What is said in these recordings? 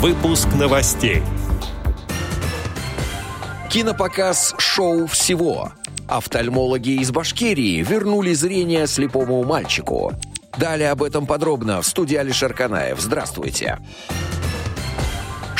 Выпуск новостей. Кинопоказ «Шоу всего». Офтальмологи из Башкирии вернули зрение слепому мальчику. Далее об этом подробно в студии Алишер Канаев. Здравствуйте. Здравствуйте.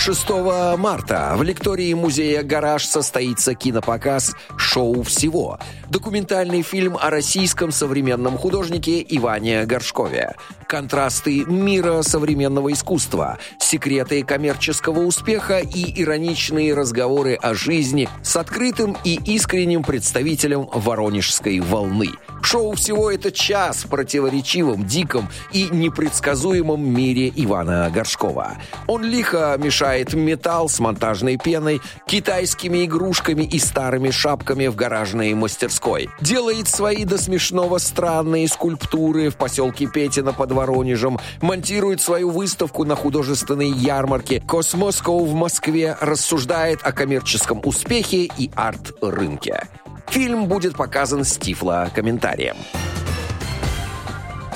6 марта в лектории музея «Гараж» состоится кинопоказ «Шоу всего». Документальный фильм о российском современном художнике Иване Горшкове. Контрасты мира современного искусства, секреты коммерческого успеха и ироничные разговоры о жизни с открытым и искренним представителем воронежской волны. Шоу всего это час противоречивом, диком и непредсказуемом мире Ивана Горшкова. Он лихо мешает собирает металл с монтажной пеной, китайскими игрушками и старыми шапками в гаражной мастерской. Делает свои до смешного странные скульптуры в поселке Петина под Воронежем, монтирует свою выставку на художественной ярмарке «Космоскоу» в Москве, рассуждает о коммерческом успехе и арт-рынке. Фильм будет показан с тифло-комментарием.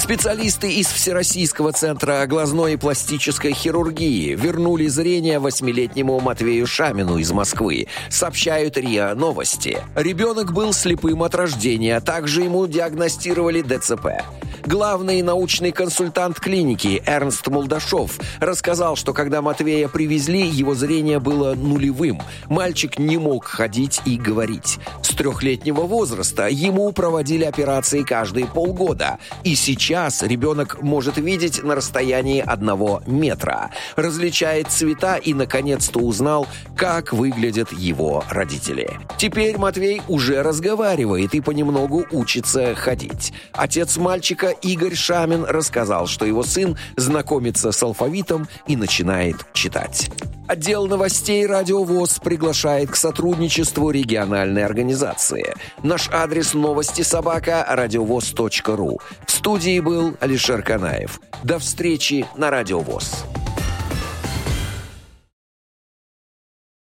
Специалисты из Всероссийского центра глазной и пластической хирургии вернули зрение восьмилетнему Матвею Шамину из Москвы, сообщают РИА Новости. Ребенок был слепым от рождения, также ему диагностировали ДЦП. Главный научный консультант клиники Эрнст Молдашов рассказал, что когда Матвея привезли, его зрение было нулевым. Мальчик не мог ходить и говорить. С трехлетнего возраста ему проводили операции каждые полгода. И сейчас ребенок может видеть на расстоянии одного метра. Различает цвета и, наконец-то, узнал, как выглядят его родители. Теперь Матвей уже разговаривает и понемногу учится ходить. Отец мальчика Игорь Шамин рассказал, что его сын знакомится с алфавитом и начинает читать. Отдел новостей «Радио ВОЗ» приглашает к сотрудничеству региональной организации. Наш адрес новости собака радиовоз.ру. В студии был Алишер Канаев. До встречи на «Радио ВОЗ».